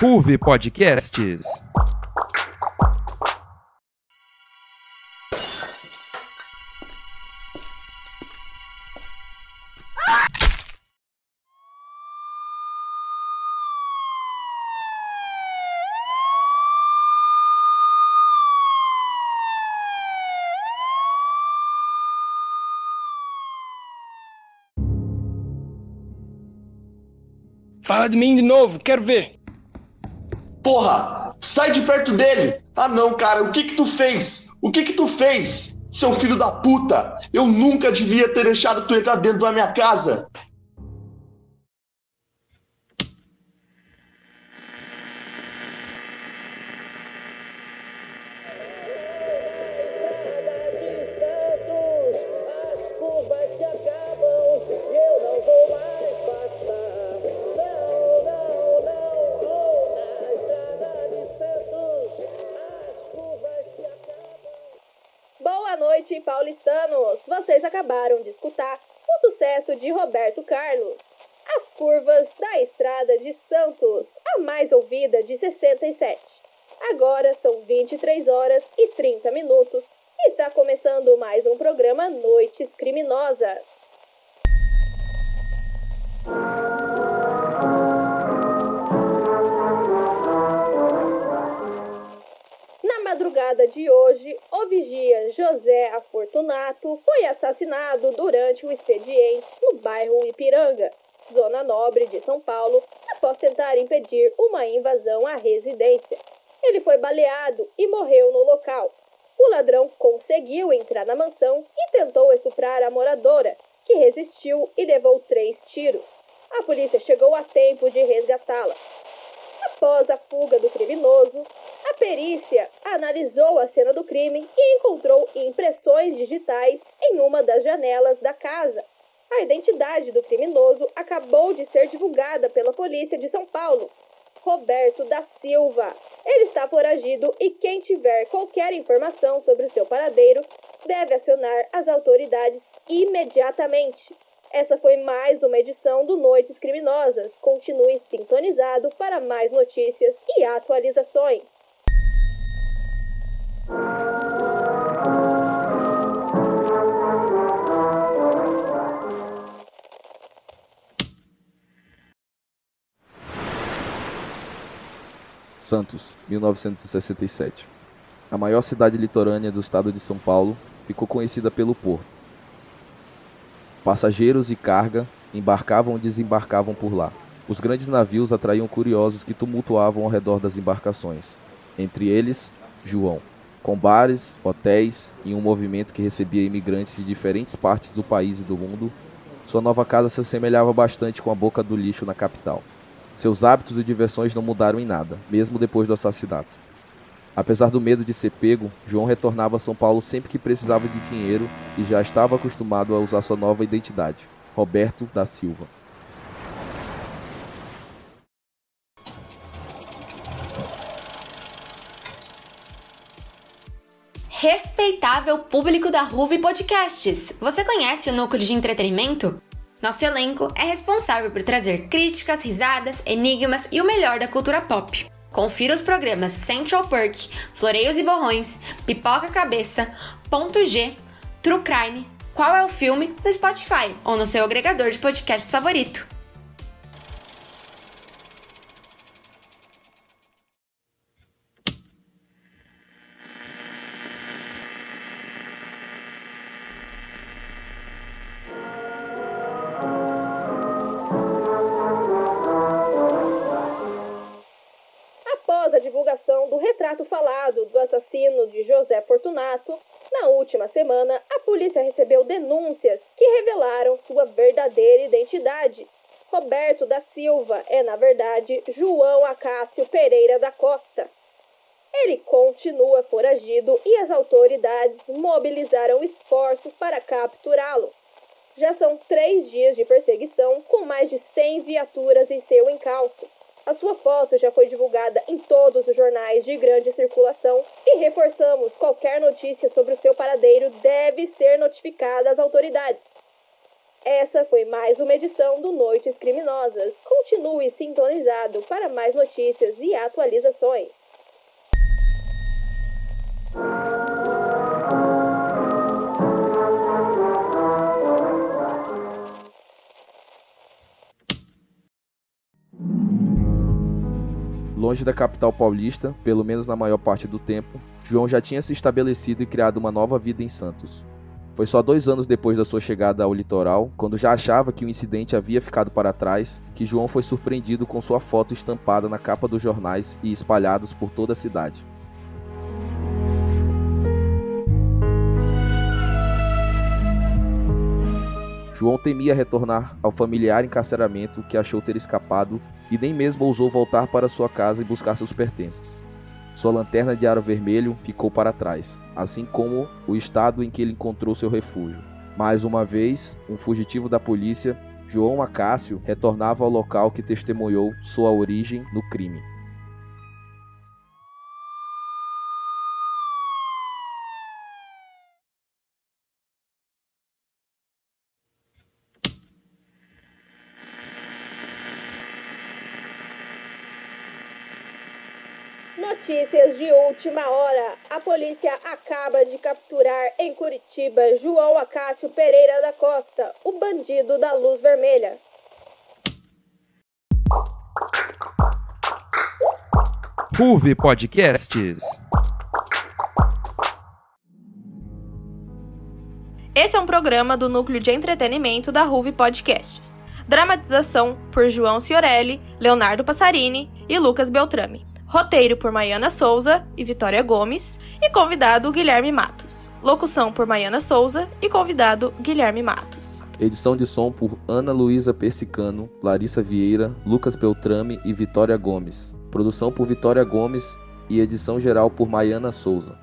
Ruve Podcasts. Fala de mim de novo, quero ver. Porra, sai de perto dele. Ah não, cara, o que que tu fez? O que que tu fez? Seu filho da puta, eu nunca devia ter deixado tu entrar dentro da minha casa. Noite, paulistanos! Vocês acabaram de escutar o sucesso de Roberto Carlos. As curvas da Estrada de Santos, a mais ouvida de 67. Agora são 23 horas e 30 minutos e está começando mais um programa Noites Criminosas. Madrugada de hoje, o vigia José Afortunato foi assassinado durante um expediente no bairro Ipiranga, zona nobre de São Paulo, após tentar impedir uma invasão à residência. Ele foi baleado e morreu no local. O ladrão conseguiu entrar na mansão e tentou estuprar a moradora, que resistiu e levou três tiros. A polícia chegou a tempo de resgatá-la. Após a fuga do criminoso, a perícia analisou a cena do crime e encontrou impressões digitais em uma das janelas da casa. A identidade do criminoso acabou de ser divulgada pela polícia de São Paulo. Roberto da Silva. Ele está foragido e quem tiver qualquer informação sobre o seu paradeiro deve acionar as autoridades imediatamente. Essa foi mais uma edição do Noites Criminosas. Continue sintonizado para mais notícias e atualizações. Santos, 1967. A maior cidade litorânea do estado de São Paulo ficou conhecida pelo porto. Passageiros e carga embarcavam e desembarcavam por lá. Os grandes navios atraíam curiosos que tumultuavam ao redor das embarcações. Entre eles, João, com bares, hotéis e um movimento que recebia imigrantes de diferentes partes do país e do mundo, sua nova casa se assemelhava bastante com a boca do lixo na capital. Seus hábitos e diversões não mudaram em nada, mesmo depois do assassinato. Apesar do medo de ser pego, João retornava a São Paulo sempre que precisava de dinheiro e já estava acostumado a usar sua nova identidade, Roberto da Silva. Respeitável público da Ruve Podcasts, você conhece o núcleo de entretenimento? Nosso elenco é responsável por trazer críticas, risadas, enigmas e o melhor da cultura pop. Confira os programas Central Perk, Floreios e Borrões, Pipoca Cabeça, Ponto G, True Crime, Qual é o Filme no Spotify ou no seu agregador de podcasts favorito. Do retrato falado do assassino de José Fortunato, na última semana, a polícia recebeu denúncias que revelaram sua verdadeira identidade. Roberto da Silva é, na verdade, João Acácio Pereira da Costa. Ele continua foragido e as autoridades mobilizaram esforços para capturá-lo. Já são três dias de perseguição, com mais de 100 viaturas em seu encalço. A sua foto já foi divulgada em todos os jornais de grande circulação e reforçamos: qualquer notícia sobre o seu paradeiro deve ser notificada às autoridades. Essa foi mais uma edição do Noites Criminosas. Continue sintonizado para mais notícias e atualizações. Longe da capital paulista, pelo menos na maior parte do tempo, João já tinha se estabelecido e criado uma nova vida em Santos. Foi só dois anos depois da sua chegada ao litoral, quando já achava que o incidente havia ficado para trás, que João foi surpreendido com sua foto estampada na capa dos jornais e espalhados por toda a cidade. João temia retornar ao familiar encarceramento que achou ter escapado e nem mesmo ousou voltar para sua casa e buscar seus pertences. Sua lanterna de aro vermelho ficou para trás, assim como o estado em que ele encontrou seu refúgio. Mais uma vez, um fugitivo da polícia, João Acácio, retornava ao local que testemunhou sua origem no crime. Notícias de última hora. A polícia acaba de capturar em Curitiba João Acácio Pereira da Costa, o bandido da luz vermelha. Ruve Podcasts. Esse é um programa do núcleo de entretenimento da Ruve Podcasts. Dramatização por João Ciorelli, Leonardo Passarini e Lucas Beltrame. Roteiro por Maiana Souza e Vitória Gomes. E convidado Guilherme Matos. Locução por Maiana Souza e convidado Guilherme Matos. Edição de som por Ana Luísa Persicano, Larissa Vieira, Lucas Beltrame e Vitória Gomes. Produção por Vitória Gomes e edição geral por Maiana Souza.